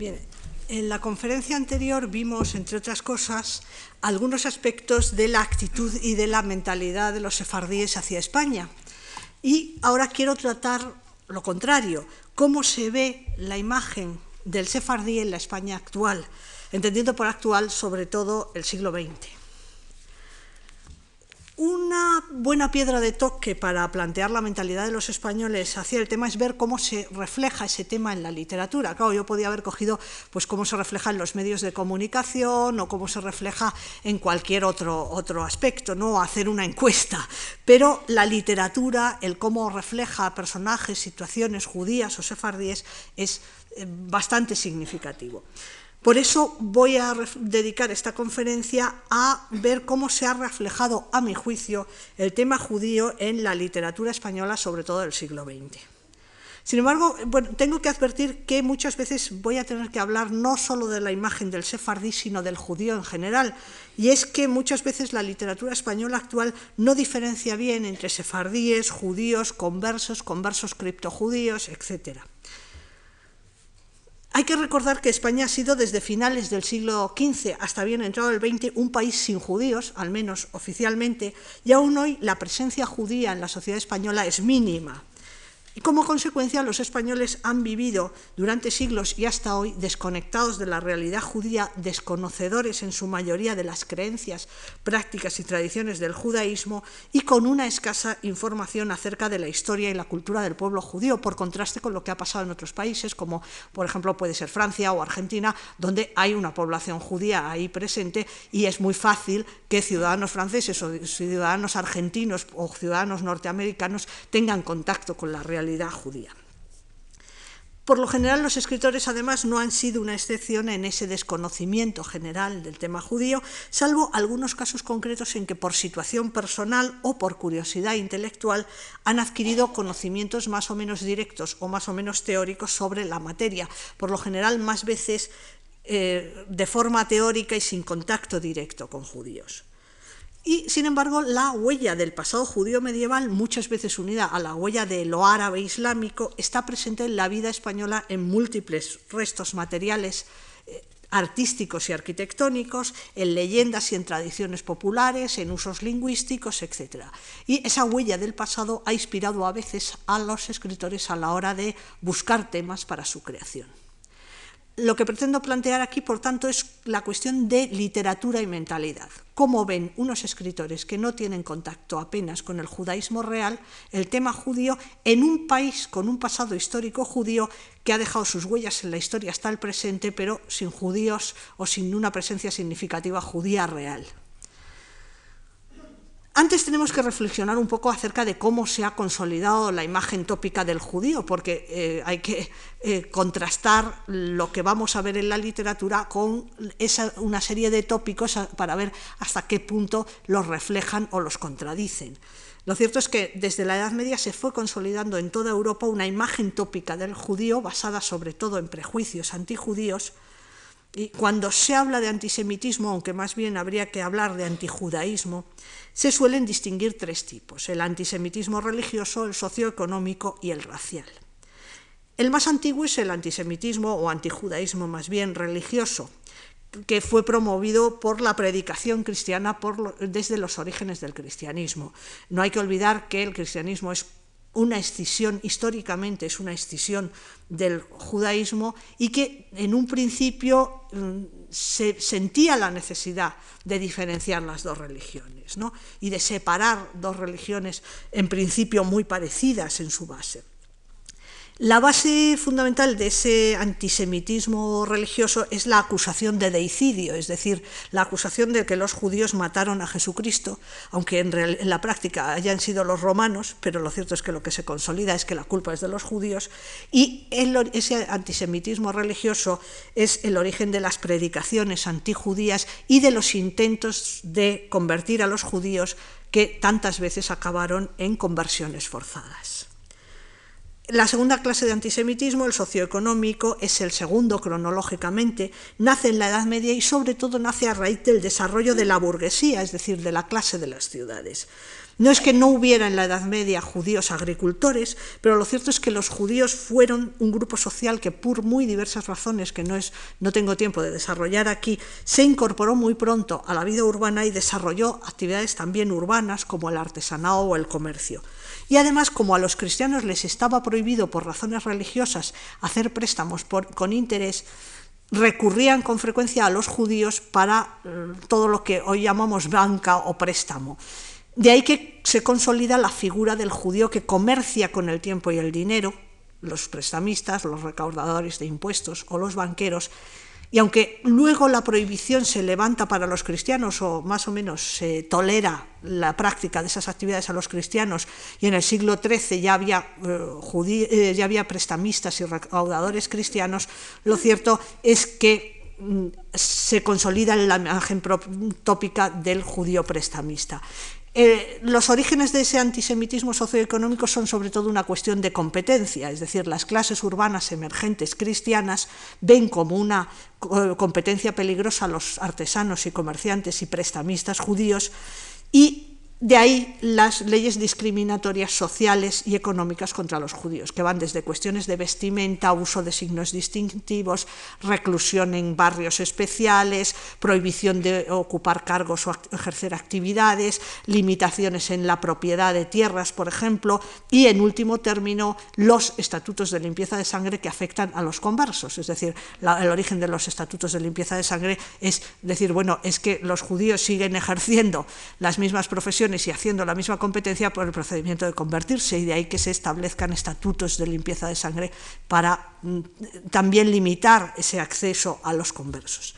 Bien, en la conferencia anterior vimos, entre otras cosas, algunos aspectos de la actitud y de la mentalidad de los sefardíes hacia España. Y ahora quiero tratar lo contrario, cómo se ve la imagen del sefardí en la España actual, entendiendo por actual sobre todo el siglo XX. Una buena piedra de toque para plantear la mentalidad de los españoles hacia el tema es ver cómo se refleja ese tema en la literatura. Claro, yo podía haber cogido pues cómo se refleja en los medios de comunicación o cómo se refleja en cualquier otro, otro aspecto, no hacer una encuesta. Pero la literatura, el cómo refleja personajes, situaciones judías o sefardíes, es eh, bastante significativo. Por eso voy a dedicar esta conferencia a ver cómo se ha reflejado, a mi juicio, el tema judío en la literatura española, sobre todo del siglo XX. Sin embargo, tengo que advertir que muchas veces voy a tener que hablar no solo de la imagen del sefardí, sino del judío en general. Y es que muchas veces la literatura española actual no diferencia bien entre sefardíes, judíos, conversos, conversos criptojudíos, etcétera. Hay que recordar que España ha sido desde finales del siglo XV hasta bien entrado el XX un país sin judíos, al menos oficialmente, y aún hoy la presencia judía en la sociedad española es mínima. Como consecuencia, los españoles han vivido durante siglos y hasta hoy desconectados de la realidad judía, desconocedores en su mayoría de las creencias, prácticas y tradiciones del judaísmo y con una escasa información acerca de la historia y la cultura del pueblo judío, por contraste con lo que ha pasado en otros países, como por ejemplo puede ser Francia o Argentina, donde hay una población judía ahí presente y es muy fácil que ciudadanos franceses o ciudadanos argentinos o ciudadanos norteamericanos tengan contacto con la realidad judía. Por lo general, los escritores además no han sido una excepción en ese desconocimiento general del tema judío, salvo algunos casos concretos en que por situación personal o por curiosidad intelectual han adquirido conocimientos más o menos directos o más o menos teóricos sobre la materia, por lo general más veces eh, de forma teórica y sin contacto directo con judíos. Y, sin embargo, la huella del pasado judío medieval, muchas veces unida a la huella de lo árabe islámico, está presente en la vida española en múltiples restos materiales eh, artísticos y arquitectónicos, en leyendas y en tradiciones populares, en usos lingüísticos, etc. Y esa huella del pasado ha inspirado a veces a los escritores a la hora de buscar temas para su creación. Lo que pretendo plantear aquí, por tanto, es la cuestión de literatura y mentalidad. ¿Cómo ven unos escritores que no tienen contacto apenas con el judaísmo real el tema judío en un país con un pasado histórico judío que ha dejado sus huellas en la historia hasta el presente, pero sin judíos o sin una presencia significativa judía real? Antes tenemos que reflexionar un poco acerca de cómo se ha consolidado la imagen tópica del judío, porque eh, hay que eh, contrastar lo que vamos a ver en la literatura con una serie de tópicos para ver hasta qué punto los reflejan o los contradicen. Lo cierto es que desde la Edad Media se fue consolidando en toda Europa una imagen tópica del judío basada sobre todo en prejuicios antijudíos, y cuando se habla de antisemitismo, aunque más bien habría que hablar de antijudaísmo, se suelen distinguir tres tipos, el antisemitismo religioso, el socioeconómico y el racial. El más antiguo es el antisemitismo o antijudaísmo más bien religioso, que fue promovido por la predicación cristiana desde los orígenes del cristianismo. No hay que olvidar que el cristianismo es una escisión, históricamente es una escisión del judaísmo y que en un principio mm, se sentía la necesidad de diferenciar las dos religiones y de separar dos religiones en principio muy parecidas en su base. La base fundamental de ese antisemitismo religioso es la acusación de deicidio, es decir, la acusación de que los judíos mataron a Jesucristo, aunque en, la práctica hayan sido los romanos, pero lo cierto es que lo que se consolida es que la culpa es de los judíos, y ese antisemitismo religioso es el origen de las predicaciones antijudías y de los intentos de convertir a los judíos que tantas veces acabaron en conversiones forzadas. La segunda clase de antisemitismo, el socioeconómico, es el segundo cronológicamente, nace en la Edad Media y sobre todo nace a raíz del desarrollo de la burguesía, es decir, de la clase de las ciudades. No es que no hubiera en la Edad Media judíos agricultores, pero lo cierto es que los judíos fueron un grupo social que por muy diversas razones que no, es, no tengo tiempo de desarrollar aquí, se incorporó muy pronto a la vida urbana y desarrolló actividades también urbanas como el artesanado o el comercio. Y además, como a los cristianos les estaba prohibido por razones religiosas hacer préstamos con interés, recurrían con frecuencia a los judíos para eh, todo lo que hoy llamamos banca o préstamo. De ahí que se consolida la figura del judío que comercia con el tiempo y el dinero, los prestamistas, los recaudadores de impuestos o los banqueros, y aunque luego la prohibición se levanta para los cristianos o más o menos se tolera la práctica de esas actividades a los cristianos y en el siglo XIII ya había, eh, eh, ya había prestamistas y recaudadores cristianos, lo cierto es que mm, se consolida la imagen tópica del judío prestamista. Eh, los orígenes de ese antisemitismo socioeconómico son sobre todo una cuestión de competencia, es decir, las clases urbanas emergentes cristianas ven como una competencia peligrosa a los artesanos y comerciantes y prestamistas judíos y de ahí las leyes discriminatorias sociales y económicas contra los judíos, que van desde cuestiones de vestimenta, uso de signos distintivos, reclusión en barrios especiales, prohibición de ocupar cargos o ejercer actividades, limitaciones en la propiedad de tierras, por ejemplo, y en último término los estatutos de limpieza de sangre que afectan a los conversos. Es decir, el origen de los estatutos de limpieza de sangre es decir, bueno, es que los judíos siguen ejerciendo las mismas profesiones y haciendo la misma competencia por el procedimiento de convertirse y de ahí que se establezcan estatutos de limpieza de sangre para mm, también limitar ese acceso a los conversos.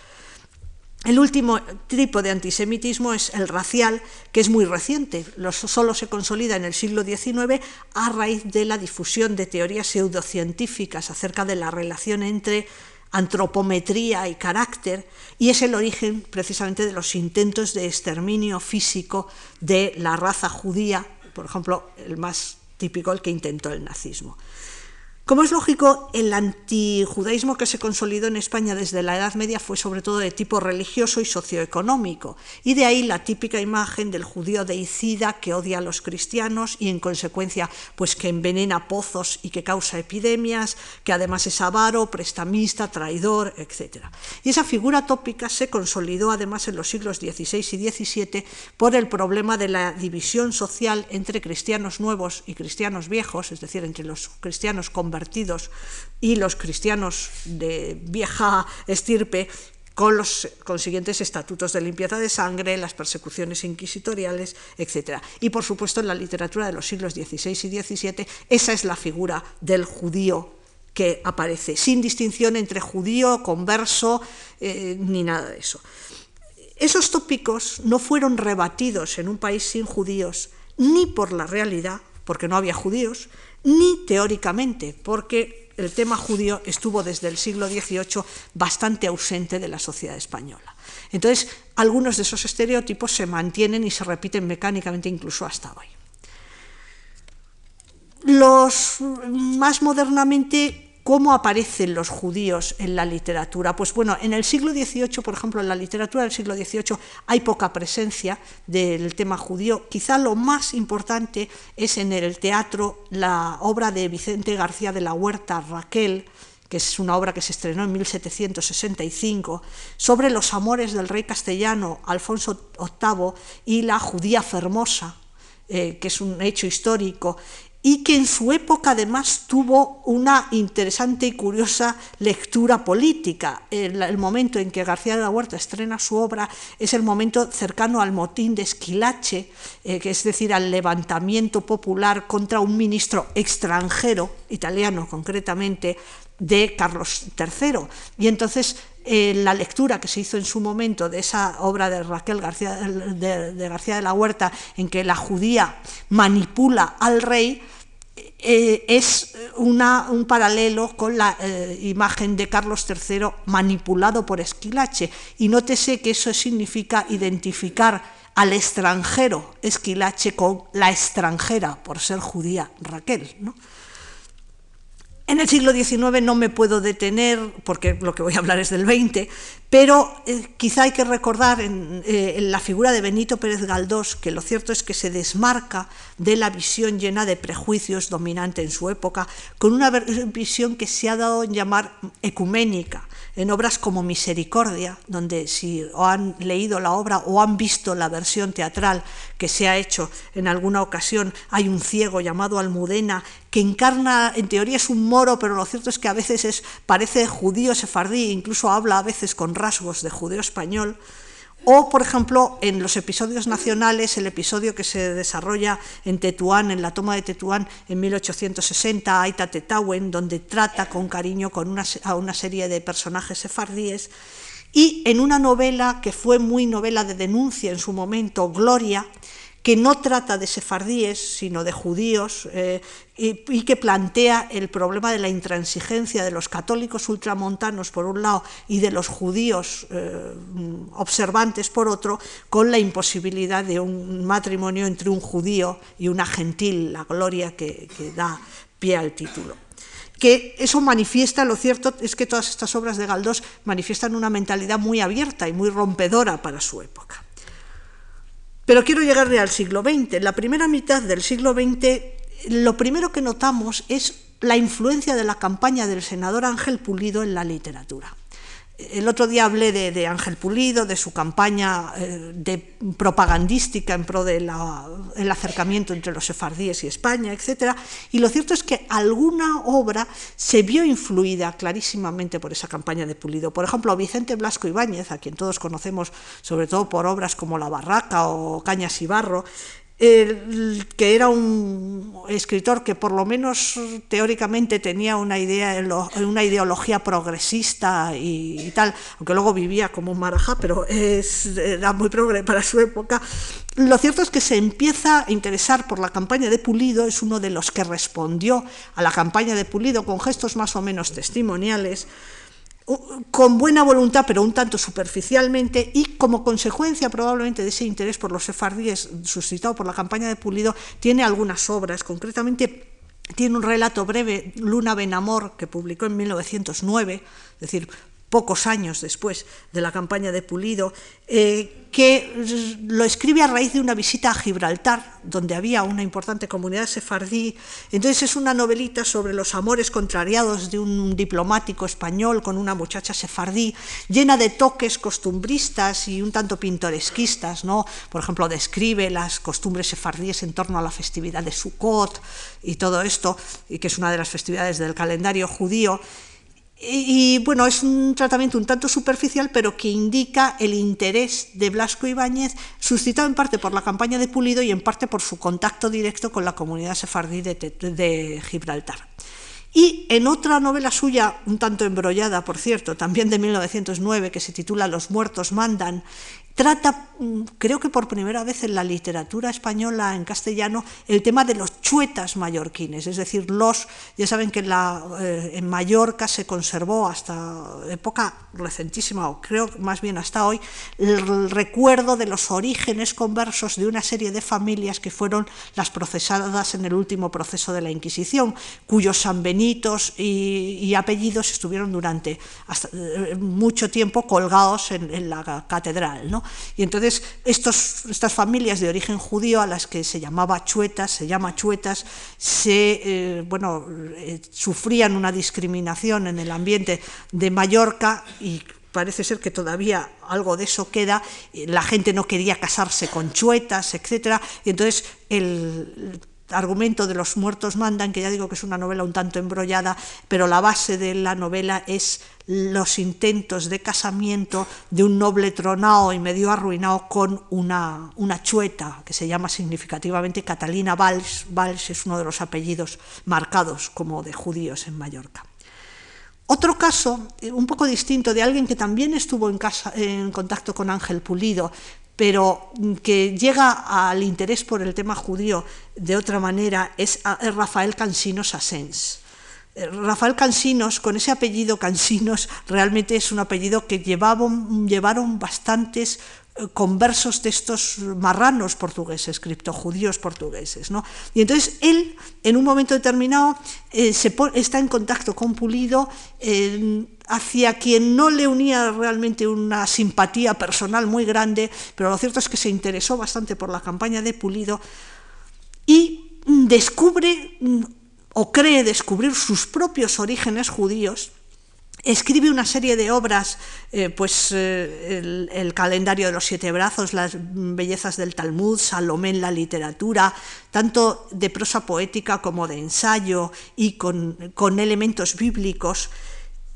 El último tipo de antisemitismo es el racial, que es muy reciente, solo se consolida en el siglo XIX a raíz de la difusión de teorías pseudocientíficas acerca de la relación entre antropometría y carácter, y es el origen precisamente de los intentos de exterminio físico de la raza judía, por ejemplo, el más típico, el que intentó el nazismo. Como es lógico, el antijudaísmo que se consolidó en España desde la Edad Media fue sobre todo de tipo religioso y socioeconómico, y de ahí la típica imagen del judío deicida que odia a los cristianos y en consecuencia pues que envenena pozos y que causa epidemias, que además es avaro, prestamista, traidor, etc. Y esa figura tópica se consolidó además en los siglos XVI y XVII por el problema de la división social entre cristianos nuevos y cristianos viejos, es decir, entre los cristianos con convertidos y los cristianos de vieja estirpe con los consiguientes estatutos de limpieza de sangre, las persecuciones inquisitoriales, etc. Y por supuesto en la literatura de los siglos XVI y XVII esa es la figura del judío que aparece, sin distinción entre judío, converso, eh, ni nada de eso. Esos tópicos no fueron rebatidos en un país sin judíos, ni por la realidad, porque no había judíos, ni teóricamente, porque el tema judío estuvo desde el siglo XVIII bastante ausente de la sociedad española. Entonces, algunos de esos estereotipos se mantienen y se repiten mecánicamente incluso hasta hoy. Los más modernamente ¿Cómo aparecen los judíos en la literatura? Pues bueno, en el siglo XVIII, por ejemplo, en la literatura del siglo XVIII hay poca presencia del tema judío. Quizá lo más importante es en el teatro la obra de Vicente García de la Huerta, Raquel, que es una obra que se estrenó en 1765, sobre los amores del rey castellano Alfonso VIII y la judía Fermosa, eh, que es un hecho histórico, y que en su época además tuvo una interesante y curiosa lectura política. El, momento en que García de la Huerta estrena su obra es el momento cercano al motín de Esquilache, eh, que es decir, al levantamiento popular contra un ministro extranjero, italiano concretamente, de Carlos III. Y entonces eh, la lectura que se hizo en su momento de esa obra de Raquel García de, García de la Huerta, en que la judía manipula al rey, eh, es un paralelo con la eh, imagen de Carlos III manipulado por Esquilache. Y nótese que eso significa identificar al extranjero Esquilache con la extranjera, por ser judía Raquel. En el siglo XIX no me puedo detener, porque lo que voy a hablar es del XX, pero eh, quizá hay que recordar en, eh, en, la figura de Benito Pérez Galdós que lo cierto es que se desmarca de la visión llena de prejuicios dominante en su época, con una visión que se ha dado en llamar ecuménica, en obras como Misericordia, donde si han leído la obra o han visto la versión teatral que se ha hecho en alguna ocasión, hay un ciego llamado Almudena que encarna, en teoría es un moro, pero lo cierto es que a veces es, parece judío sefardí, incluso habla a veces con rasgos de judeo español. O, por ejemplo, en los episodios nacionales, el episodio que se desarrolla en Tetuán, en la toma de Tetuán en 1860, Aita Tetawen, donde trata con cariño con una, a una serie de personajes sefardíes. Y en una novela que fue muy novela de denuncia en su momento, Gloria, que no trata de sefardíes, sino de judíos, eh, y, que plantea el problema de la intransigencia de los católicos ultramontanos, por un lado, y de los judíos eh, observantes, por otro, con la imposibilidad de un matrimonio entre un judío y una gentil, la gloria que, que da pie al título que eso manifiesta, lo cierto es que todas estas obras de Galdós manifiestan una mentalidad muy abierta y muy rompedora para su época. Pero quiero llegarle al siglo XX. En la primera mitad del siglo XX, lo primero que notamos es la influencia de la campaña del senador Ángel Pulido en la literatura. El otro día hablé de, Ángel Pulido, de su campaña eh, de propagandística en pro del acercamiento entre los sefardíes y España, etc. Y lo cierto es que alguna obra se vio influida clarísimamente por esa campaña de Pulido. Por ejemplo, Vicente Blasco Ibáñez, a quien todos conocemos sobre todo por obras como La Barraca o Cañas y Barro, que era un escritor que por lo menos teóricamente tenía una, idea, una ideología progresista y, tal, aunque luego vivía como un marajá, pero era muy progre para su época. Lo cierto es que se empieza a interesar por la campaña de Pulido, es uno de los que respondió a la campaña de Pulido con gestos más o menos testimoniales con buena voluntad, pero un tanto superficialmente, y como consecuencia probablemente de ese interés por los sefardíes suscitado por la campaña de Pulido, tiene algunas obras, concretamente tiene un relato breve, Luna Benamor, que publicó en 1909, es decir, pocos años después de la campaña de Pulido, eh, que lo escribe a raíz de una visita a Gibraltar, donde había una importante comunidad sefardí. Entonces es una novelita sobre los amores contrariados de un diplomático español con una muchacha sefardí, llena de toques costumbristas y un tanto pintoresquistas. ¿no? Por ejemplo, describe las costumbres sefardíes en torno a la festividad de Sukkot y todo esto, y que es una de las festividades del calendario judío. Y, bueno, es un tratamiento un tanto superficial, pero que indica el interés de Blasco Ibáñez, suscitado en parte por la campaña de Pulido y en parte por su contacto directo con la comunidad sefardí de, Gibraltar. Y en otra novela suya, un tanto embrollada, por cierto, también de 1909, que se titula Los muertos mandan, trata, mm, creo que por primera vez en la literatura española en castellano, el tema de los chuetas mallorquines, es decir, los, ya saben que en, la, eh, en Mallorca se conservó hasta época recentísima, o creo más bien hasta hoy, el recuerdo de los orígenes conversos de una serie de familias que fueron las procesadas en el último proceso de la Inquisición, cuyos sanbenitos y, apellidos estuvieron durante hasta, eh, mucho tiempo colgados en, en la catedral. ¿no? Y entonces estos, estas familias de origen judío a las que se llamaba chuetas, se llama chuetas, se, eh, bueno, eh, sufrían una discriminación en el ambiente de Mallorca y parece ser que todavía algo de eso queda, la gente no quería casarse con chuetas, etc. Y entonces el argumento de los muertos mandan, que ya digo que es una novela un tanto embrollada, pero la base de la novela es los intentos de casamiento de un noble tronado y medio arruinado con una, una chueta que se llama significativamente Catalina Valls. Valls es uno de los apellidos marcados como de judíos en Mallorca. Otro caso, eh, un poco distinto, de alguien que también estuvo en, casa, en contacto con Ángel Pulido, pero que llega al interés por el tema judío de otra manera, es Rafael Cansinos Asens. Eh, Rafael Cansinos, con ese apellido Cansinos, realmente es un apellido que llevaron, llevaron bastantes eh, conversos de estos marranos portugueses, criptojudíos portugueses. ¿no? Y entonces él, en un momento determinado, eh, se está en contacto con Pulido, hacia quien no le unía realmente una simpatía personal muy grande, pero lo cierto es que se interesó bastante por la campaña de Pulido y descubre mm, o cree descubrir sus propios orígenes judíos Escribe una serie de obras, eh, pues eh, el, calendario de los siete brazos, las bellezas del Talmud, Salomé en la literatura, tanto de prosa poética como de ensayo y con, elementos bíblicos.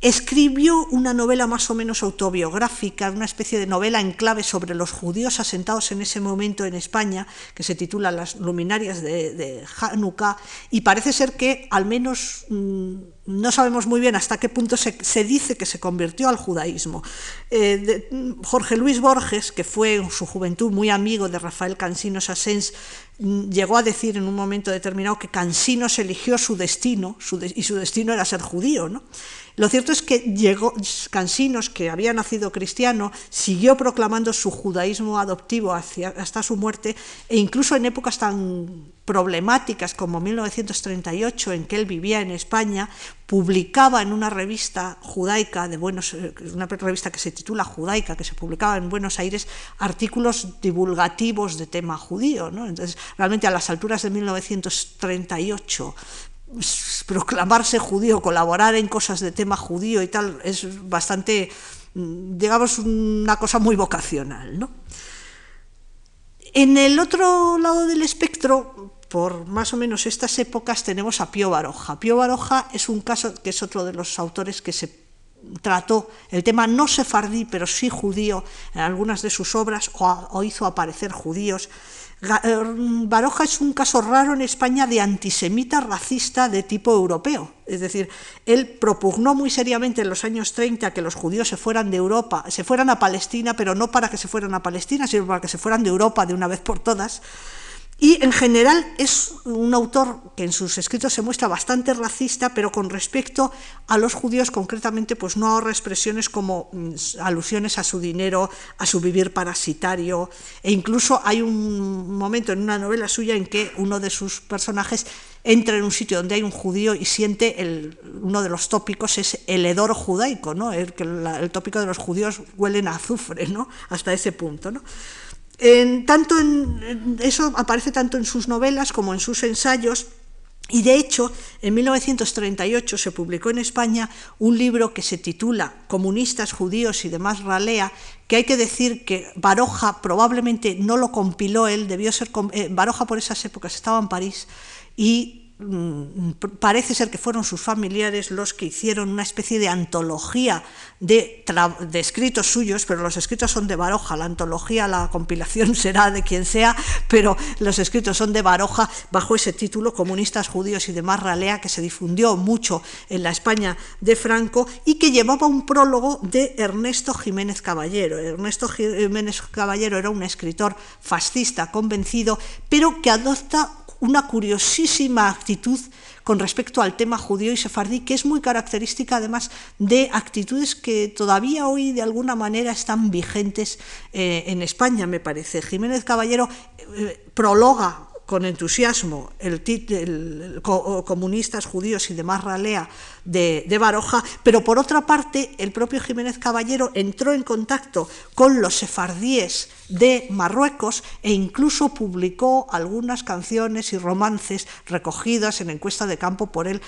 Escribió una novela más o menos autobiográfica, una especie de novela en clave sobre los judíos asentados en ese momento en España, que se titula Las luminarias de, Hanukkah, y parece ser que al menos mm, no sabemos muy bien hasta qué punto se, dice que se convirtió al judaísmo. Eh, Jorge Luis Borges, que fue en su juventud muy amigo de Rafael Cansinos Asens, mm, llegó a decir en un momento determinado que Cansinos eligió su destino y su destino era ser judío. ¿no? Lo cierto es que llegó Cansinos, que había nacido cristiano, siguió proclamando su judaísmo adoptivo hasta su muerte, e incluso en épocas tan problemáticas como 1938, en que él vivía en España, publicaba en una revista judaica de Buenos, eh, una revista que se titula Judaica, que se publicaba en Buenos Aires, artículos divulgativos de tema judío. Entonces, realmente a las alturas de 1938 proclamarse judío, colaborar en cosas de tema judío y tal, es bastante, mm, digamos, una cosa muy vocacional. ¿no? En el otro lado del espectro, por más o menos estas épocas, tenemos a Pío Baroja. Pío Baroja es un caso que es otro de los autores que se trató el tema no sefardí, pero sí judío en algunas de sus obras o hizo aparecer judíos. Eh, Baroja es un caso raro en España de antisemita racista de tipo europeo. Es decir, él propugnó muy seriamente en los años 30 que los judíos se fueran de Europa, se fueran a Palestina, pero no para que se fueran a Palestina, sino para que se fueran de Europa de una vez por todas. Y en general es un autor que en sus escritos se muestra bastante racista, pero con respecto a los judíos concretamente, pues no ahorra expresiones como mm, alusiones a su dinero, a su vivir parasitario, e incluso hay un momento en una novela suya en que uno de sus personajes entra en un sitio donde hay un judío y siente el, uno de los tópicos es el hedor judaico, ¿no? el, tópico de los judíos huelen a azufre, ¿no? hasta ese punto. ¿no? Tanto en, eso aparece tanto en sus novelas como en sus ensayos. Y de hecho, en 1938 se publicó en España un libro que se titula Comunistas, judíos y demás ralea, que hay que decir que Baroja probablemente no lo compiló él, debió ser eh, Baroja por esas épocas estaba en París y parece ser que fueron sus familiares los que hicieron una especie de antología de, escritos suyos, pero los escritos son de Baroja, la antología, la compilación será de quien sea, pero los escritos son de Baroja bajo ese título, Comunistas Judíos y demás Ralea, que se difundió mucho en la España de Franco y que llevaba un prólogo de Ernesto Jiménez Caballero. Ernesto Jiménez Caballero era un escritor fascista convencido, pero que adopta una curiosísima actitud con respecto al tema judío y sefardí, que es muy característica además de actitudes que todavía hoy de alguna manera están vigentes eh, en España, me parece. Jiménez Caballero eh, prologa con entusiasmo el, el, comunistas judíos y demás ralea de, Baroja, pero por otra parte el propio Jiménez Caballero entró en contacto con los sefardíes de Marruecos e incluso publicó algunas canciones y romances recogidas en encuesta de campo por él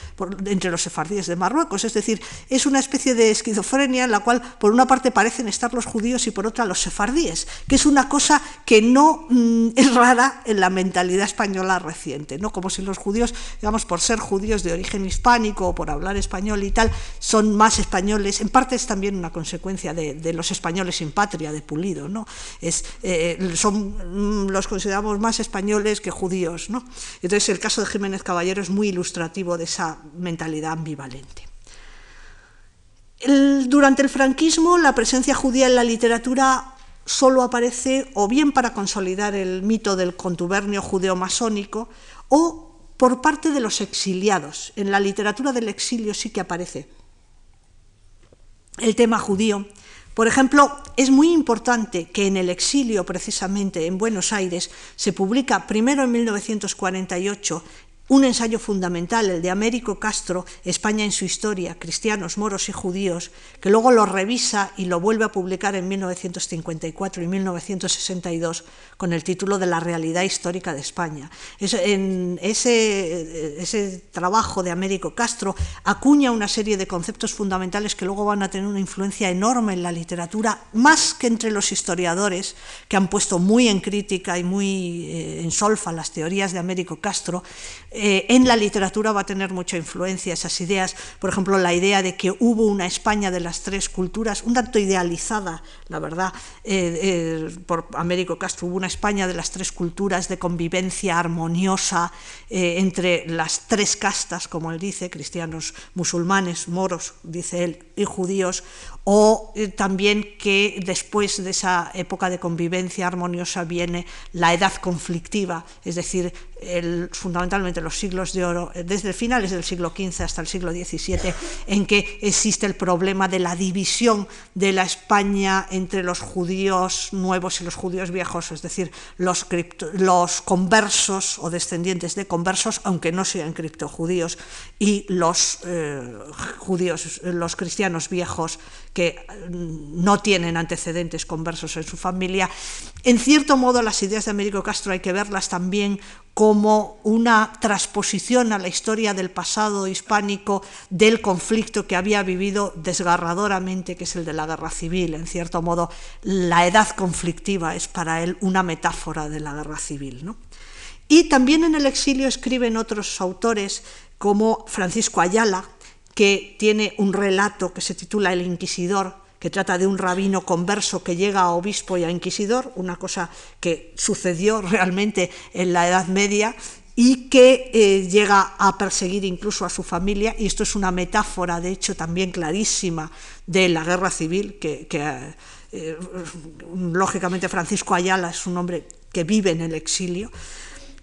entre los sefardíes de Marruecos. Es decir, es una especie de esquizofrenia en la cual por una parte parecen estar los judíos y por otra los sefardíes, que es una cosa que no mm, es rara en la mentalidad española reciente, ¿no? como si los judíos, digamos, por ser judíos de origen hispánico o por hablar español y tal, son más españoles. En parte es también una consecuencia de, de los españoles sin patria, de Pulido. ¿no? Es, eh, son, mm, los consideramos más españoles que judíos. ¿no? Entonces el caso de Jiménez Caballero es muy ilustrativo de esa mentalidad ambivalente. durante el franquismo, la presencia judía en la literatura solo aparece o bien para consolidar el mito del contubernio judeo-masónico o por parte de los exiliados. En la literatura del exilio sí que aparece el tema judío Por ejemplo, es muy importante que en el exilio, precisamente en Buenos Aires, se publica primero en 1948 un ensayo fundamental, el de Américo Castro, España en su historia, cristianos, moros y judíos, que luego lo revisa y lo vuelve a publicar en 1954 y 1962 con el título de La realidad histórica de España. en ese, ese trabajo de Américo Castro acuña una serie de conceptos fundamentales que luego van a tener una influencia enorme en la literatura, más que entre los historiadores, que han puesto muy en crítica y muy eh, en solfa las teorías de Américo Castro, eh, en la literatura va a tener mucha influencia esas ideas, por ejemplo, la idea de que hubo una España de las tres culturas, un tanto idealizada, la verdad, eh, eh, por Américo Castro, hubo una España de las tres culturas de convivencia armoniosa entre las tres castas, como él dice, cristianos, musulmanes, moros, dice él, y judíos, o también que después de esa época de convivencia armoniosa viene la edad conflictiva, es decir, fundamentalmente los siglos de oro, eh, desde finales del siglo XV hasta el siglo XVII, en que existe el problema de la división de la España entre los judíos nuevos y los judíos viejos, es decir, los, los conversos o descendientes de conversos, aunque no sean criptojudíos, y los eh, judíos, los cristianos viejos que mm, no tienen antecedentes conversos en su familia. En cierto modo, las ideas de Américo Castro hay que verlas también como una transposición a la historia del pasado hispánico del conflicto que había vivido desgarradoramente, que es el de la guerra civil. En cierto modo, la edad conflictiva es para él una metáfora de la guerra civil. Y también en el exilio escriben otros autores como Francisco Ayala, que tiene un relato que se titula El Inquisidor, que trata de un rabino converso que llega a obispo y a inquisidor, una cosa que sucedió realmente en la Edad Media y que eh, llega a perseguir incluso a su familia, y esto es una metáfora, de hecho, también clarísima de la guerra civil, que, eh, lógicamente Francisco Ayala es un hombre que vive en el exilio,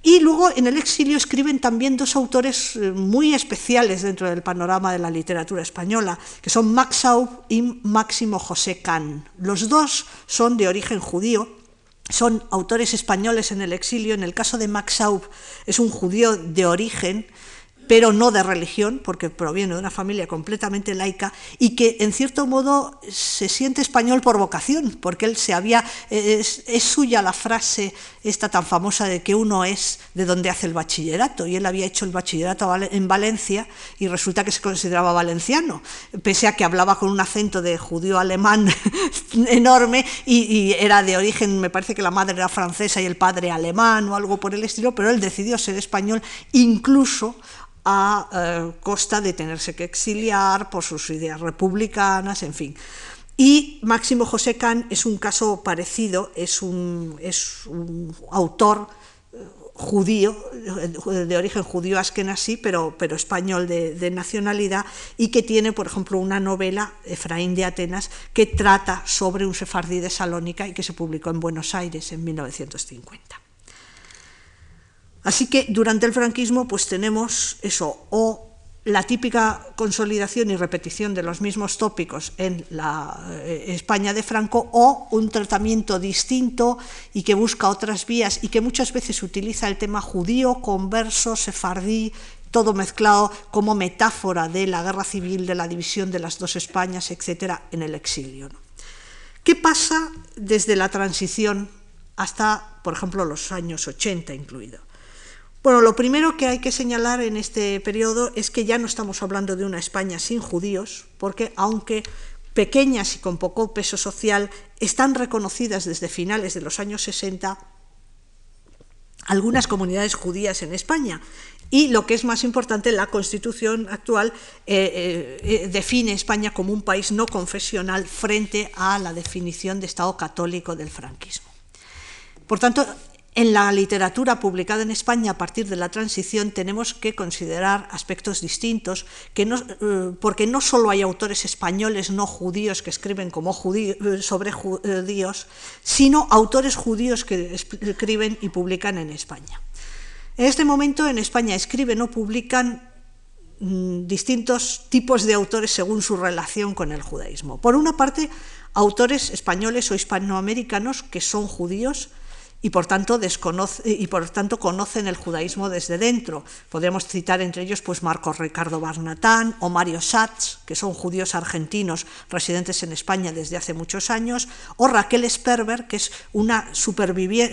y luego en el exilio escriben también dos autores eh, muy especiales dentro del panorama de la literatura española, que son Max Aub y Máximo José Can. Los dos son de origen judío, son autores españoles en el exilio. En el caso de Max Aub es un judío de origen, pero no de religión, porque proviene de una familia completamente laica, y que en cierto modo se siente español por vocación, porque él se había, es, suya la frase esta tan famosa de que uno es de donde hace el bachillerato, y él había hecho el bachillerato en Valencia y resulta que se consideraba valenciano, pese a que hablaba con un acento de judío alemán enorme y, y era de origen, me parece que la madre era francesa y el padre alemán o algo por el estilo, pero él decidió ser español incluso a eh, costa de tenerse que exiliar por sus ideas republicanas, en fin. Y Máximo José Can es un caso parecido, es un, es un autor eh, judío, de origen judío askenasí, pero, pero español de, de, nacionalidad, y que tiene, por ejemplo, una novela, Efraín de Atenas, que trata sobre un sefardí de Salónica y que se publicó en Buenos Aires en 1950. Así que durante el franquismo pues tenemos eso, o la típica consolidación y repetición de los mismos tópicos en la eh, España de Franco o un tratamiento distinto y que busca otras vías y que muchas veces utiliza el tema judío, converso, sefardí, todo mezclado como metáfora de la guerra civil, de la división de las dos Españas, etcétera, en el exilio. ¿Qué pasa desde la transición hasta, por ejemplo, los años 80 incluido? Bueno, lo primero que hay que señalar en este periodo es que ya no estamos hablando de una España sin judíos, porque aunque pequeñas y con poco peso social, están reconocidas desde finales de los años 60 algunas comunidades judías en España. Y lo que es más importante, la Constitución actual eh, eh, eh, define España como un país no confesional frente a la definición de Estado católico del franquismo. Por tanto, en la literatura publicada en España a partir de la transición tenemos que considerar aspectos distintos, que no, eh, porque no solo hay autores españoles no judíos que escriben como eh, sobre judíos, sino autores judíos que escriben y publican en España. En este momento en España escriben o publican mm, distintos tipos de autores según su relación con el judaísmo. Por una parte, autores españoles o hispanoamericanos que son judíos, y por tanto, y por tanto conocen el judaísmo desde dentro. Podríamos citar entre ellos pues, Marcos Ricardo Barnatán o Mario Schatz, que son judíos argentinos residentes en España desde hace muchos años, o Raquel Sperber, que es una,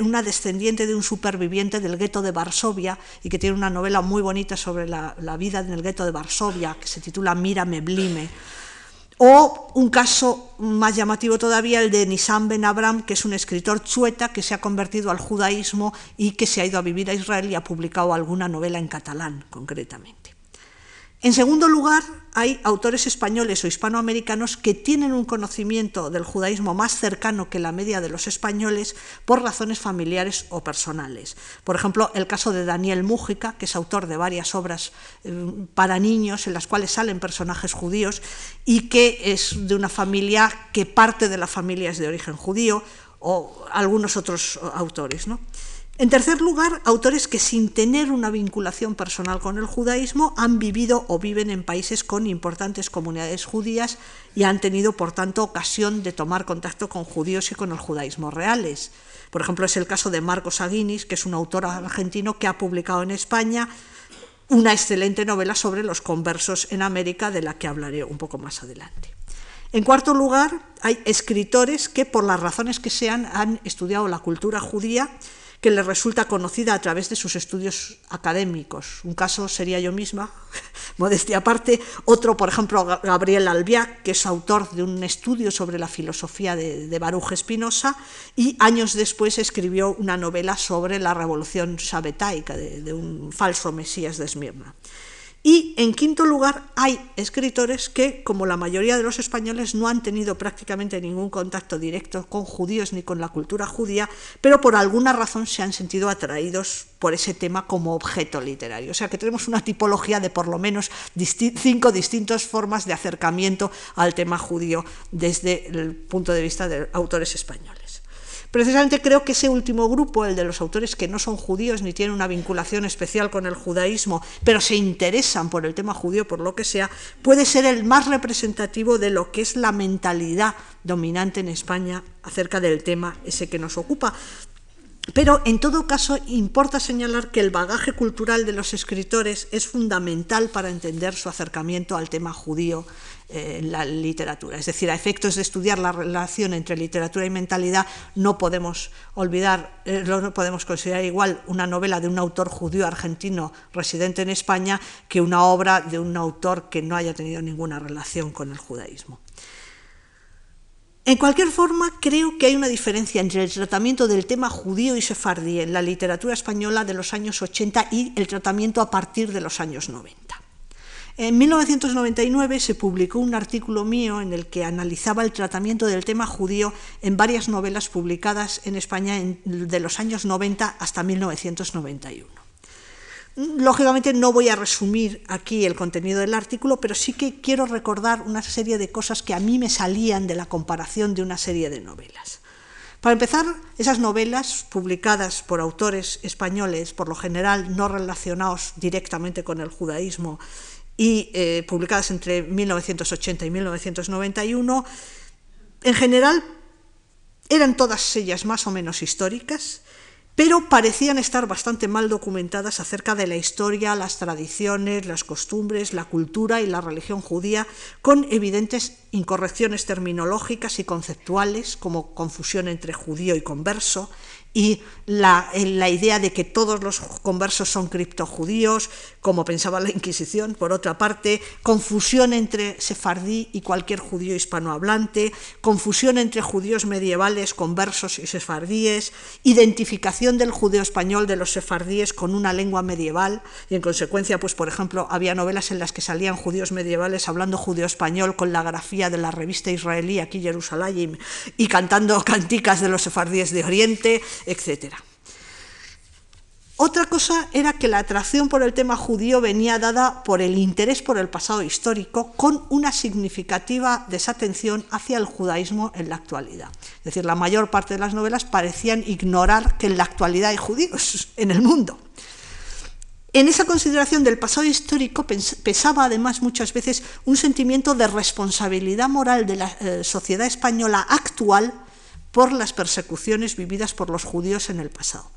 una descendiente de un superviviente del gueto de Varsovia y que tiene una novela muy bonita sobre la, vida en el gueto de Varsovia, que se titula Mira Meblime o un caso más llamativo todavía, el de Nissan Ben Abram, que es un escritor chueta que se ha convertido al judaísmo y que se ha ido a vivir a Israel y ha publicado alguna novela en catalán, concretamente. En segundo lugar, hay autores españoles o hispanoamericanos que tienen un conocimiento del judaísmo más cercano que la media de los españoles por razones familiares o personales. Por ejemplo, el caso de Daniel Mújica, que es autor de varias obras eh, para niños en las cuales salen personajes judíos y que es de una familia que parte de la familia es de origen judío, o algunos otros autores. ¿no? En tercer lugar, autores que sin tener una vinculación personal con el judaísmo han vivido o viven en países con importantes comunidades judías y han tenido, por tanto, ocasión de tomar contacto con judíos y con el judaísmo reales. Por ejemplo, es el caso de Marcos Aguinis, que es un autor argentino que ha publicado en España una excelente novela sobre los conversos en América, de la que hablaré un poco más adelante. En cuarto lugar, hay escritores que, por las razones que sean, han estudiado la cultura judía que le resulta conocida a través de sus estudios académicos. Un caso sería yo misma, modestia aparte. Otro, por ejemplo, Gabriel Albiac, que es autor de un estudio sobre la filosofía de, Baruch Espinosa, y años después escribió una novela sobre la revolución sabetaica de, de un falso mesías de Esmirna. Y en quinto lugar, hay escritores que, como la mayoría de los españoles, no han tenido prácticamente ningún contacto directo con judíos ni con la cultura judía, pero por alguna razón se han sentido atraídos por ese tema como objeto literario. O sea que tenemos una tipología de por lo menos cinco distintas formas de acercamiento al tema judío desde el punto de vista de autores españoles. Precisamente creo que ese último grupo, el de los autores que no son judíos ni tienen una vinculación especial con el judaísmo, pero se interesan por el tema judío, por lo que sea, puede ser el más representativo de lo que es la mentalidad dominante en España acerca del tema ese que nos ocupa. Pero en todo caso importa señalar que el bagaje cultural de los escritores es fundamental para entender su acercamiento al tema judío en la literatura. Es decir, a efectos de estudiar la relación entre literatura y mentalidad, no podemos olvidar, eh, no podemos considerar igual una novela de un autor judío argentino residente en España que una obra de un autor que no haya tenido ninguna relación con el judaísmo. En cualquier forma, creo que hay una diferencia entre el tratamiento del tema judío y sefardí en la literatura española de los años 80 y el tratamiento a partir de los años 90. En 1999 se publicó un artículo mío en el que analizaba el tratamiento del tema judío en varias novelas publicadas en España de los años 90 hasta 1991. Lógicamente no voy a resumir aquí el contenido del artículo, pero sí que quiero recordar una serie de cosas que a mí me salían de la comparación de una serie de novelas. Para empezar, esas novelas publicadas por autores españoles, por lo general no relacionados directamente con el judaísmo, y eh, publicadas entre 1980 y 1991, en general eran todas ellas más o menos históricas, pero parecían estar bastante mal documentadas acerca de la historia, las tradiciones, las costumbres, la cultura y la religión judía, con evidentes incorrecciones terminológicas y conceptuales, como confusión entre judío y converso, y la, la, idea de que todos los conversos son criptojudíos, como pensaba la Inquisición, por otra parte, confusión entre sefardí y cualquier judío hispanohablante, confusión entre judíos medievales, conversos y sefardíes, identificación del judeo español de los sefardíes con una lengua medieval, y en consecuencia, pues por ejemplo, había novelas en las que salían judíos medievales hablando judeo español con la grafía de la revista israelí aquí Jerusalén y cantando canticas de los sefardíes de Oriente, etc. Otra cosa era que la atracción por el tema judío venía dada por el interés por el pasado histórico, con una significativa desatención hacia el judaísmo en la actualidad. Es decir, la mayor parte de las novelas parecían ignorar que en la actualidad hay judíos en el mundo. En esa consideración del pasado histórico pesaba además muchas veces un sentimiento de responsabilidad moral de la eh, sociedad española actual por las persecuciones vividas por los judíos en el pasado.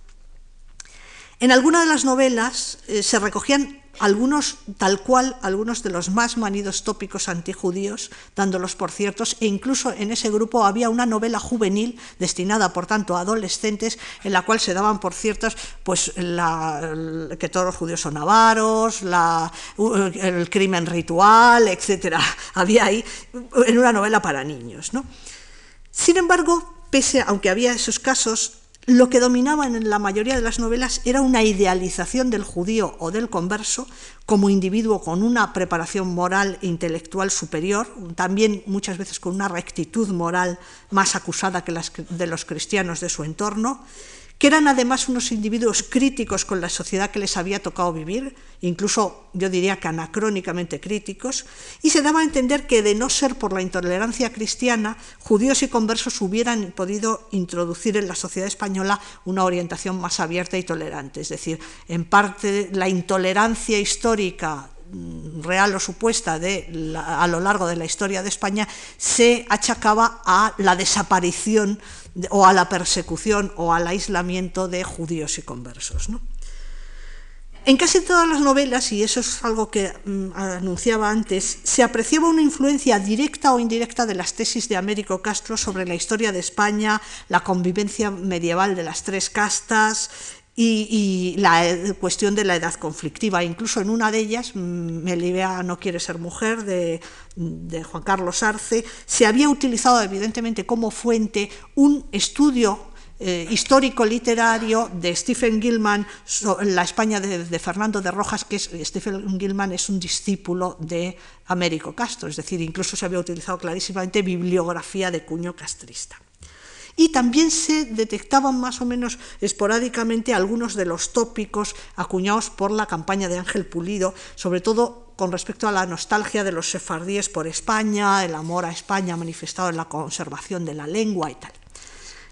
En alguna de las novelas eh, se recogían algunos, tal cual, algunos de los más manidos tópicos antijudíos, dándolos por ciertos, e incluso en ese grupo había una novela juvenil destinada, por tanto, a adolescentes, en la cual se daban por ciertos pues, que todos los judíos son avaros, el crimen ritual, etc. Había ahí en una novela para niños. ¿no? Sin embargo, pese, aunque había esos casos, lo que dominaba en la mayoría de las novelas era una idealización del judío o del converso como individuo con una preparación moral e intelectual superior, también muchas veces con una rectitud moral más acusada que las de los cristianos de su entorno, que eran además unos individuos críticos con la sociedad que les había tocado vivir, incluso yo diría que anacrónicamente críticos, y se daba a entender que de no ser por la intolerancia cristiana, judíos y conversos hubieran podido introducir en la sociedad española una orientación más abierta y tolerante. Es decir, en parte la intolerancia histórica real o supuesta de a lo largo de la historia de España se achacaba a la desaparición o a la persecución o al aislamiento de judíos y conversos. En casi todas las novelas, y eso es algo que mm, anunciaba antes, se apreciaba una influencia directa o indirecta de las tesis de Américo Castro sobre la historia de España, la convivencia medieval de las tres castas, y, la cuestión de la edad conflictiva. Incluso en una de ellas, mm, Melibea no quiere ser mujer, de, Juan Carlos Arce, se había utilizado evidentemente como fuente un estudio eh, histórico-literario de Stephen Gilman, la España de, Fernando de Rojas, que es, Stephen Gilman es un discípulo de Américo Castro, es decir, incluso se había utilizado clarísimamente bibliografía de cuño castrista y también se detectaban más o menos esporádicamente algunos de los tópicos acuñados por la campaña de Ángel Pulido, sobre todo con respecto a la nostalgia de los sefardíes por España, el amor a España manifestado en la conservación de la lengua y tal.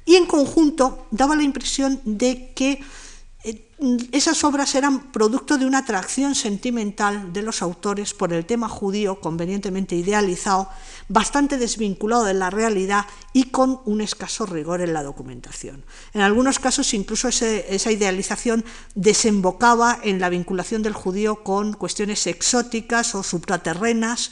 Y en conjunto daba la impresión de que esas obras eran producto de una atracción sentimental de los autores por el tema judío convenientemente idealizado, bastante desvinculado de la realidad y con un escaso rigor en la documentación. En algunos casos incluso esa idealización desembocaba en la vinculación del judío con cuestiones exóticas o supraterrenas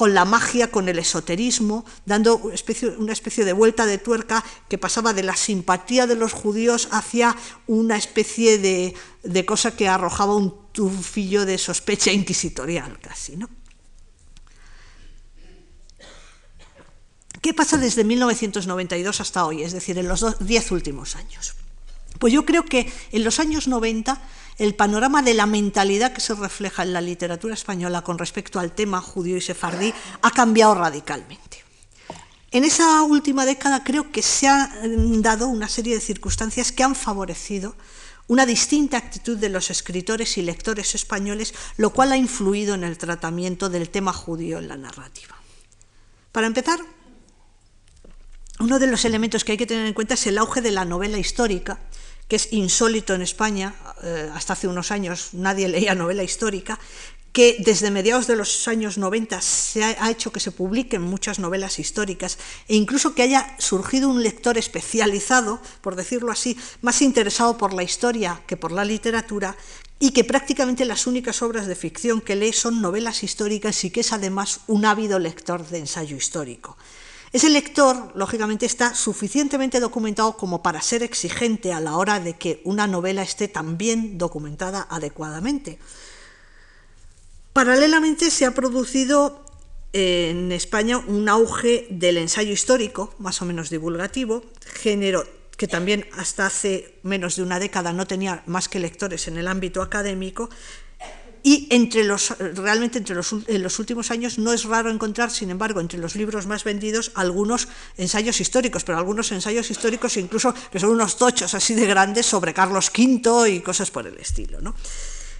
con la magia, con el esoterismo, dando una especie de vuelta de tuerca que pasaba de la simpatía de los judíos hacia una especie de, cosa que arrojaba un tufillo de sospecha inquisitorial casi. ¿no? ¿Qué pasa desde 1992 hasta hoy, es decir, en los diez últimos años? Pues yo creo que en los años 90 el panorama de la mentalidad que se refleja en la literatura española con respecto al tema judío y sefardí ha cambiado radicalmente. En esa última década creo que se han dado una serie de circunstancias que han favorecido una distinta actitud de los escritores y lectores españoles, lo cual ha influido en el tratamiento del tema judío en la narrativa. Para empezar, uno de los elementos que hay que tener en cuenta es el auge de la novela histórica, que es insólito en España, eh, hasta hace unos años nadie leía novela histórica, que desde mediados de los años 90 se ha, hecho que se publiquen muchas novelas históricas e incluso que haya surgido un lector especializado, por decirlo así, más interesado por la historia que por la literatura y que prácticamente las únicas obras de ficción que lee son novelas históricas y que es además un ávido lector de ensayo histórico. Ese lector, lógicamente, está suficientemente documentado como para ser exigente a la hora de que una novela esté también documentada adecuadamente. Paralelamente se ha producido en España un auge del ensayo histórico, más o menos divulgativo, género que también hasta hace menos de una década no tenía más que lectores en el ámbito académico, y entre los, realmente entre los, en los últimos años no es raro encontrar, sin embargo, entre los libros más vendidos algunos ensayos históricos, pero algunos ensayos históricos incluso que son unos tochos así de grandes sobre Carlos V y cosas por el estilo. ¿no?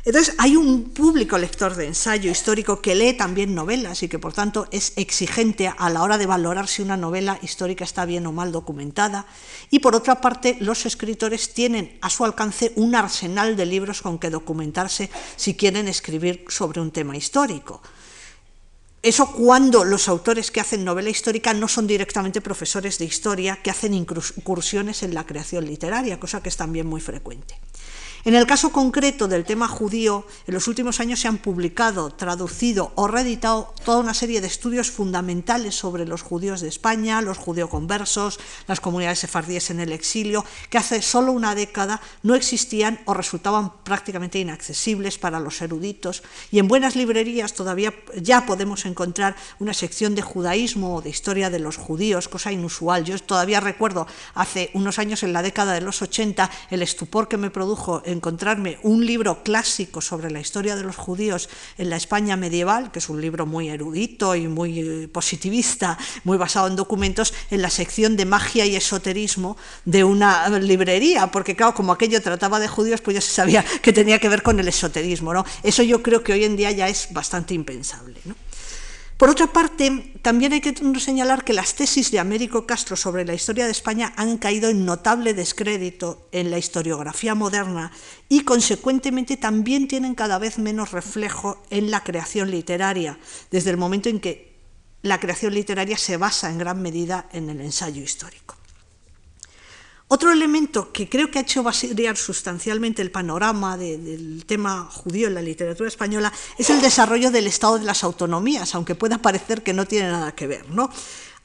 Entonces, hay un público lector de ensayo histórico que lee también novelas y que, por tanto, es exigente a la hora de valorar si una novela histórica está bien o mal documentada. Y, por otra parte, los escritores tienen a su alcance un arsenal de libros con que documentarse si quieren escribir sobre un tema histórico. Eso cuando los autores que hacen novela histórica no son directamente profesores de historia, que hacen incursiones en la creación literaria, cosa que es también muy frecuente. En el caso concreto del tema judío, en los últimos años se han publicado, traducido o reeditado toda una serie de estudios fundamentales sobre los judíos de España, los judío-conversos, las comunidades sefardíes en el exilio, que hace solo una década no existían o resultaban prácticamente inaccesibles para los eruditos. Y en buenas librerías todavía ya podemos encontrar una sección de judaísmo o de historia de los judíos, cosa inusual. Yo todavía recuerdo hace unos años, en la década de los 80, el estupor que me produjo encontrarme un libro clásico sobre la historia de los judíos en la España medieval, que es un libro muy erudito y muy eh, positivista, muy basado en documentos, en la sección de magia y esoterismo de una librería, porque claro, como aquello trataba de judíos, pues ya se sabía que tenía que ver con el esoterismo. ¿no? Eso yo creo que hoy en día ya es bastante impensable. ¿no? Por otra parte, también hay que señalar que las tesis de Américo Castro sobre la historia de España han caído en notable descrédito en la historiografía moderna y, consecuentemente, también tienen cada vez menos reflejo en la creación literaria, desde el momento en que la creación literaria se basa en gran medida en el ensayo histórico. Otro elemento que creo que ha hecho variar sustancialmente el panorama del tema judío en la literatura española es el desarrollo del Estado de las autonomías, aunque pueda parecer que no tiene nada que ver. ¿no?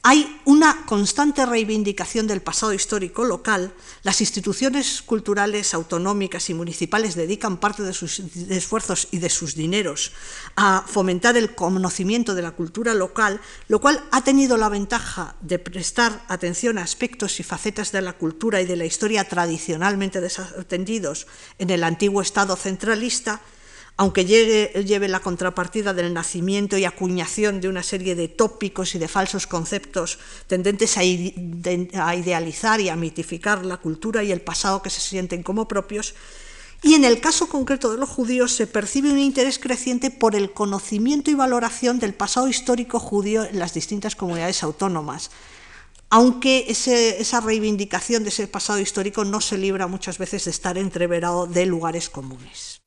Hay una constante reivindicación del pasado histórico local. Las instituciones culturales autonómicas y municipales dedican parte de sus esfuerzos y de sus dineros a fomentar el conocimiento de la cultura local, lo cual ha tenido la ventaja de prestar atención a aspectos y facetas de la cultura y de la historia tradicionalmente desatendidos en el antiguo Estado centralista aunque lleve la contrapartida del nacimiento y acuñación de una serie de tópicos y de falsos conceptos tendentes a, idealizar y a mitificar la cultura y el pasado que se sienten como propios, y en el caso concreto de los judíos se percibe un interés creciente por el conocimiento y valoración del pasado histórico judío en las distintas comunidades autónomas, aunque esa reivindicación de ese pasado histórico no se libra muchas veces de estar entreverado de lugares comunes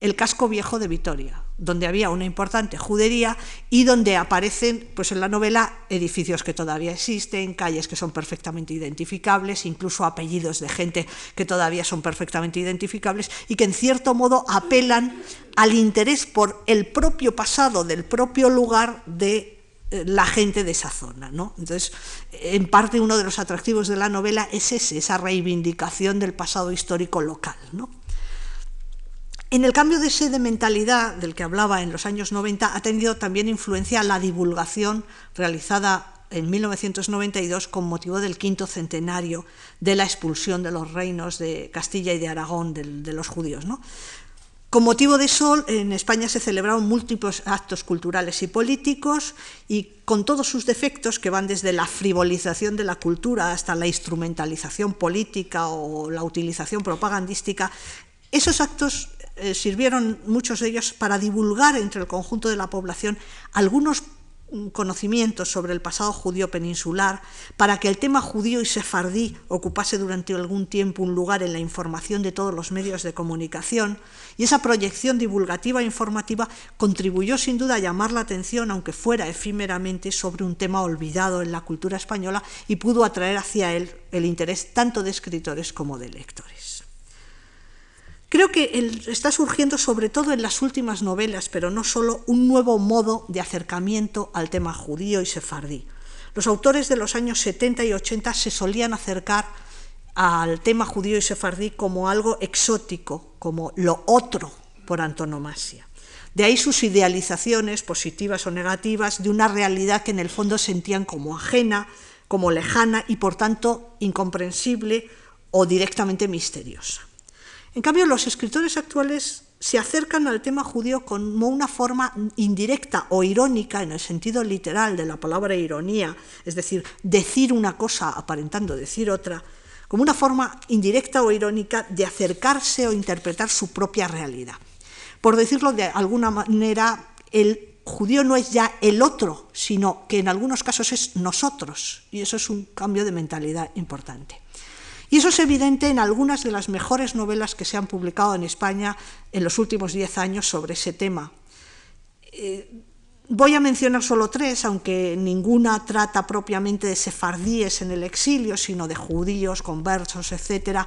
el casco viejo de Vitoria, donde había una importante judería y donde aparecen pues, en la novela edificios que todavía existen, calles que son perfectamente identificables, incluso apellidos de gente que todavía son perfectamente identificables y que en cierto modo apelan al interés por el propio pasado del propio lugar de eh, la gente de esa zona. ¿no? Entonces, en parte uno de los atractivos de la novela es ese, esa reivindicación del pasado histórico local. ¿no? En el cambio de sede mentalidad del que hablaba en los años 90 ha tenido también influencia la divulgación realizada en 1992 con motivo del quinto centenario de la expulsión de los reinos de Castilla y de Aragón de, los judíos. Con motivo de eso, en España se celebraron múltiples actos culturales y políticos y con todos sus defectos, que van desde la frivolización de la cultura hasta la instrumentalización política o la utilización propagandística, esos actos eh, sirvieron muchos de ellos para divulgar entre el conjunto de la población algunos mm, conocimientos sobre el pasado judío peninsular, para que el tema judío y sefardí ocupase durante algún tiempo un lugar en la información de todos los medios de comunicación, y esa proyección divulgativa e informativa contribuyó sin duda a llamar la atención, aunque fuera efímeramente, sobre un tema olvidado en la cultura española y pudo atraer hacia él el interés tanto de escritores como de lectores. Creo que está surgiendo sobre todo en las últimas novelas, pero no solo, un nuevo modo de acercamiento al tema judío y sefardí. Los autores de los años 70 y 80 se solían acercar al tema judío y sefardí como algo exótico, como lo otro por antonomasia. De ahí sus idealizaciones, positivas o negativas, de una realidad que en el fondo sentían como ajena, como lejana y por tanto incomprensible o directamente misteriosa. En cambio, los escritores actuales se acercan al tema judío como una forma indirecta o irónica en el sentido literal de la palabra ironía, es decir, decir una cosa aparentando decir otra, como una forma indirecta o irónica de acercarse o interpretar su propia realidad. Por decirlo de alguna manera, el judío no es ya el otro, sino que en algunos casos es nosotros, y eso es un cambio de mentalidad importante. Y eso es evidente en algunas de las mejores novelas que se han publicado en España en los últimos diez años sobre ese tema. Eh, voy a mencionar solo tres, aunque ninguna trata propiamente de sefardíes en el exilio, sino de judíos, conversos, etc.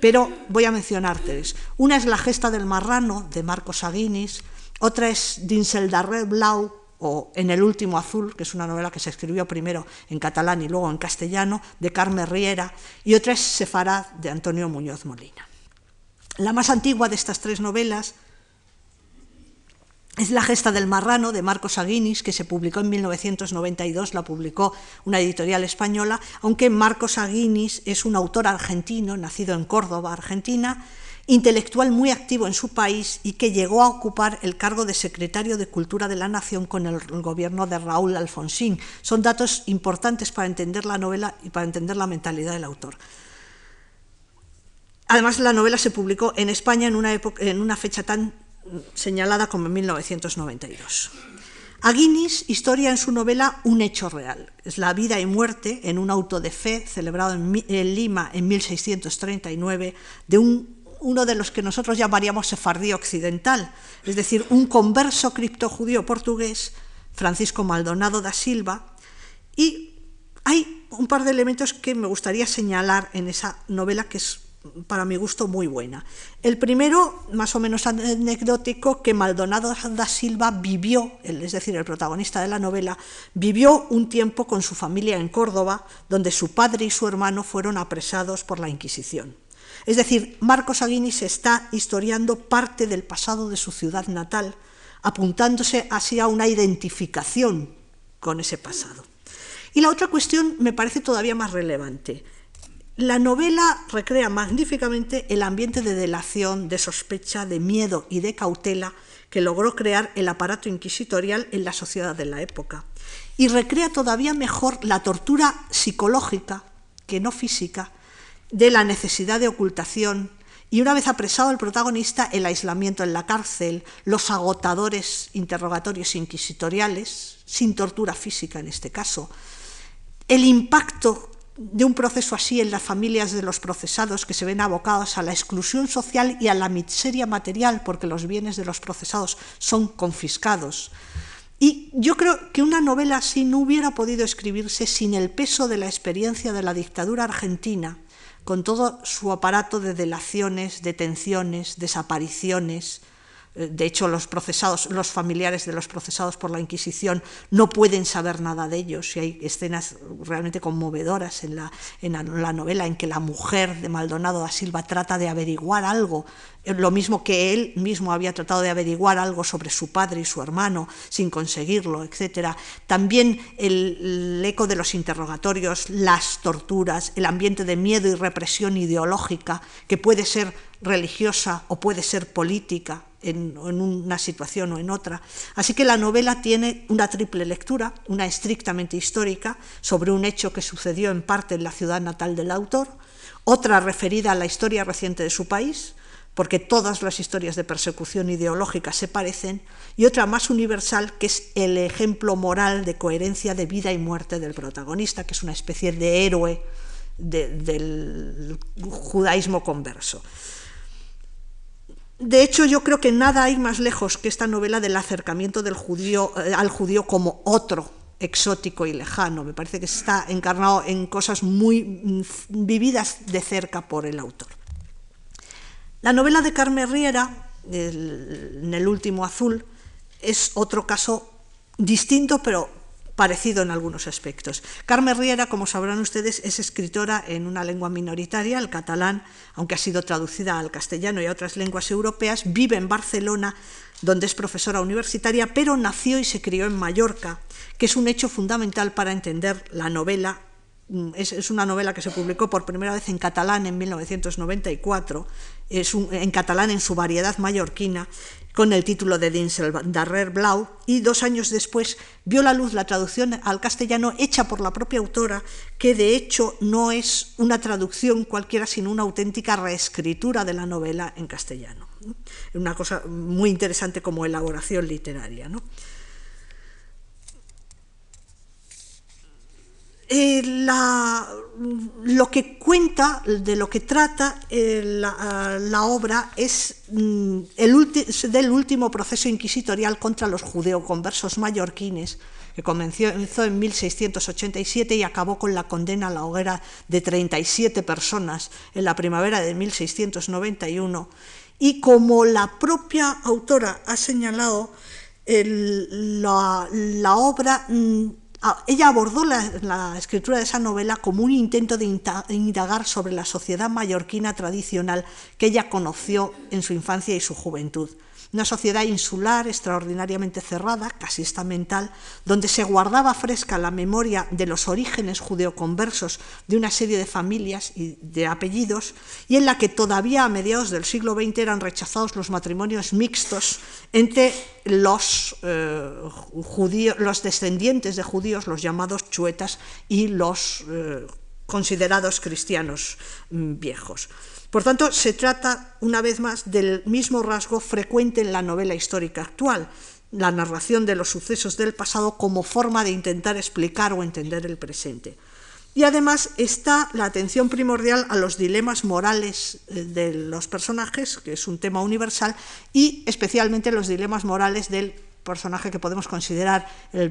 Pero voy a mencionar tres. Una es La gesta del marrano, de Marcos Aguinis, otra es Dinseldarre Blau, o En el último azul, que es una novela que se escribió primero en catalán y luego en castellano, de Carmen Riera, y otra es Sefarad, de Antonio Muñoz Molina. La más antigua de estas tres novelas es La gesta del marrano, de Marcos Aguinis, que se publicó en 1992, la publicó una editorial española, aunque Marcos Aguinis es un autor argentino, nacido en Córdoba, Argentina, intelectual muy activo en su país y que llegó a ocupar el cargo de secretario de Cultura de la Nación con el gobierno de Raúl Alfonsín. Son datos importantes para entender la novela y para entender la mentalidad del autor. Además, la novela se publicó en España en una, en una fecha tan señalada como en 1992. Aguinis historia en su novela un hecho real. Es la vida y muerte en un auto de fe celebrado en, Lima en 1639 de un uno de los que nosotros llamaríamos sefardí occidental, es decir, un converso criptojudío portugués, Francisco Maldonado da Silva, y hay un par de elementos que me gustaría señalar en esa novela que es para mi gusto muy buena. El primero, más o menos anecdótico, que Maldonado da Silva vivió, es decir, el protagonista de la novela, vivió un tiempo con su familia en Córdoba, donde su padre y su hermano fueron apresados por la Inquisición. Es decir, Marcos Aguinis está historiando parte del pasado de su ciudad natal, apuntándose así a una identificación con ese pasado. Y la otra cuestión me parece todavía más relevante. La novela recrea magníficamente el ambiente de delación, de sospecha, de miedo y de cautela que logró crear el aparato inquisitorial en la sociedad de la época. Y recrea todavía mejor la tortura psicológica, que no física, de la necesidad de ocultación y una vez apresado el protagonista, el aislamiento en la cárcel, los agotadores interrogatorios inquisitoriales, sin tortura física en este caso, el impacto de un proceso así en las familias de los procesados que se ven abocados a la exclusión social y a la miseria material porque los bienes de los procesados son confiscados. Y yo creo que una novela así no hubiera podido escribirse sin el peso de la experiencia de la dictadura argentina con todo su aparato de delaciones, detenciones, desapariciones, de hecho, los procesados, los familiares de los procesados por la Inquisición no pueden saber nada de ellos. Y hay escenas realmente conmovedoras en la, en la novela en que la mujer de Maldonado da Silva trata de averiguar algo, eh, lo mismo que él mismo había tratado de averiguar algo sobre su padre y su hermano sin conseguirlo, etc. También el, el eco de los interrogatorios, las torturas, el ambiente de miedo y represión ideológica que puede ser religiosa o puede ser política, en, una situación o en otra. Así que la novela tiene una triple lectura, una estrictamente histórica sobre un hecho que sucedió en parte en la ciudad natal del autor, otra referida a la historia reciente de su país, porque todas las historias de persecución ideológica se parecen, y otra más universal, que es el ejemplo moral de coherencia de vida y muerte del protagonista, que es una especie de héroe del judaísmo converso. De hecho, yo creo que nada hay más lejos que esta novela del acercamiento del judío, eh, al judío como otro exótico y lejano. Me parece que está encarnado en cosas muy mm, vividas de cerca por el autor. La novela de Carmen Riera, en el último azul, es otro caso distinto, pero parecido en algunos aspectos. Carmen Riera, como sabrán ustedes, es escritora en una lengua minoritaria, el catalán, aunque ha sido traducida al castellano y a otras lenguas europeas, vive en Barcelona, donde es profesora universitaria, pero nació y se crió en Mallorca, que es un hecho fundamental para entender la novela Mm, es, una novela que se publicó por primera vez en catalán en 1994, es en catalán en su variedad mallorquina, con el título de Dinsel Darrer Blau, y dos años después vio la luz la traducción al castellano hecha por la propia autora, que de hecho no es una traducción cualquiera, sino una auténtica reescritura de la novela en castellano. Una cosa muy interesante como elaboración literaria. ¿no? Eh, lo que cuenta, de lo que trata eh, la, obra es mm, el del último proceso inquisitorial contra los judeoconversos mallorquines, que comenzó en 1687 y acabó con la condena a la hoguera de 37 personas en la primavera de 1691. Y como la propia autora ha señalado, la, obra... Mm, Ah, ella abordó la, escritura de esa novela como un intento de indagar sobre la sociedad mallorquina tradicional que ella conoció en su infancia y su juventud una sociedad insular extraordinariamente cerrada, casi estamental, donde se guardaba fresca la memoria de los orígenes judeoconversos de una serie de familias y de apellidos, y en la que todavía a mediados del siglo XX eran rechazados los matrimonios mixtos entre los, eh, los descendientes de judíos, los llamados chuetas, y los eh, considerados cristianos mm, viejos. Por tanto, se trata, una vez más, del mismo rasgo frecuente en la novela histórica actual, la narración de los sucesos del pasado como forma de intentar explicar o entender el presente. Y además está la atención primordial a los dilemas morales eh, de los personajes, que es un tema universal, y especialmente los dilemas morales del personaje que podemos considerar el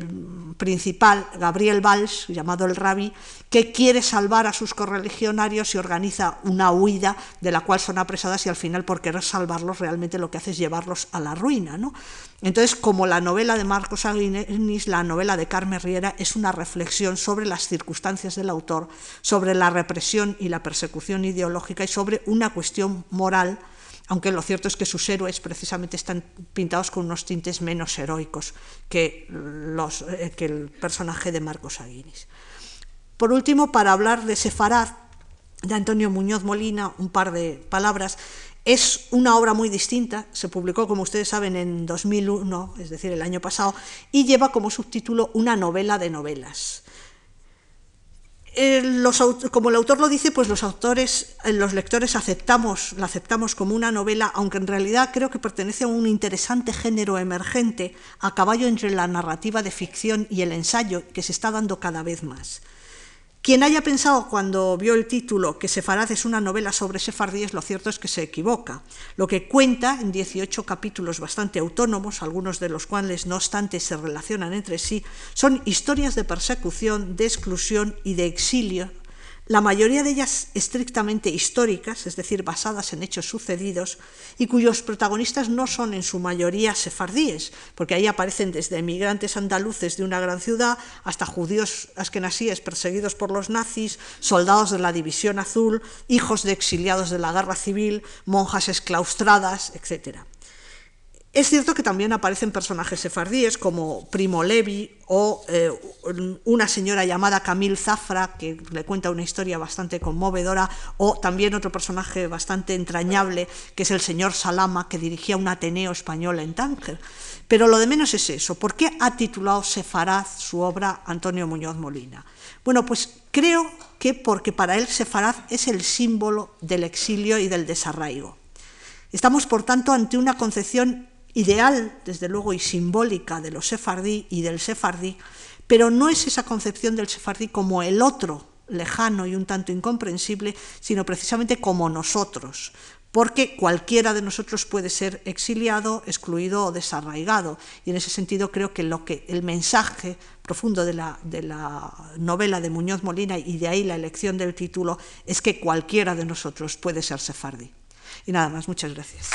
principal, Gabriel Valls, llamado el Rabbi, que quiere salvar a sus correligionarios y organiza una huida de la cual son apresadas y al final por querer salvarlos realmente lo que hace es llevarlos a la ruina. ¿no? Entonces, como la novela de Marcos Aguinis, la novela de Carmen Riera es una reflexión sobre las circunstancias del autor, sobre la represión y la persecución ideológica y sobre una cuestión moral aunque lo cierto es que sus héroes precisamente están pintados con unos tintes menos heroicos que, los, eh, que el personaje de Marcos Aguinis. Por último, para hablar de Sefarad, de Antonio Muñoz Molina, un par de palabras. Es una obra muy distinta, se publicó, como ustedes saben, en 2001, es decir, el año pasado, y lleva como subtítulo Una novela de novelas. Eh, como el autor lo dice, pues los autores, eh, los lectores aceptamos, la aceptamos como una novela, aunque en realidad creo que pertenece a un interesante género emergente a caballo entre la narrativa de ficción y el ensayo que se está dando cada vez más. Quien haya pensado cuando vio el título que Sefarad es una novela sobre sefardíes, lo cierto es que se equivoca. Lo que cuenta en 18 capítulos bastante autónomos, algunos de los cuales no obstante se relacionan entre sí, son historias de persecución, de exclusión y de exilio la mayoría de ellas estrictamente históricas, es decir, basadas en hechos sucedidos, y cuyos protagonistas no son en su mayoría sefardíes, porque ahí aparecen desde emigrantes andaluces de una gran ciudad hasta judíos askenasíes perseguidos por los nazis, soldados de la División Azul, hijos de exiliados de la guerra civil, monjas exclaustradas, etc. Es cierto que también aparecen personajes sefardíes como Primo Levi o eh, una señora llamada Camille Zafra que le cuenta una historia bastante conmovedora o también otro personaje bastante entrañable que es el señor Salama que dirigía un Ateneo español en Tánger. Pero lo de menos es eso. ¿Por qué ha titulado Sefaraz su obra Antonio Muñoz Molina? Bueno, pues creo que porque para él Sefaraz es el símbolo del exilio y del desarraigo. Estamos, por tanto, ante una concepción ideal, desde luego, y simbólica de los sefardí y del sefardí, pero no es esa concepción del sefardí como el otro, lejano y un tanto incomprensible, sino precisamente como nosotros, porque cualquiera de nosotros puede ser exiliado, excluido o desarraigado. Y en ese sentido creo que, lo que el mensaje profundo de la, de la novela de Muñoz Molina, y de ahí la elección del título, es que cualquiera de nosotros puede ser sefardí. Y nada más, muchas gracias.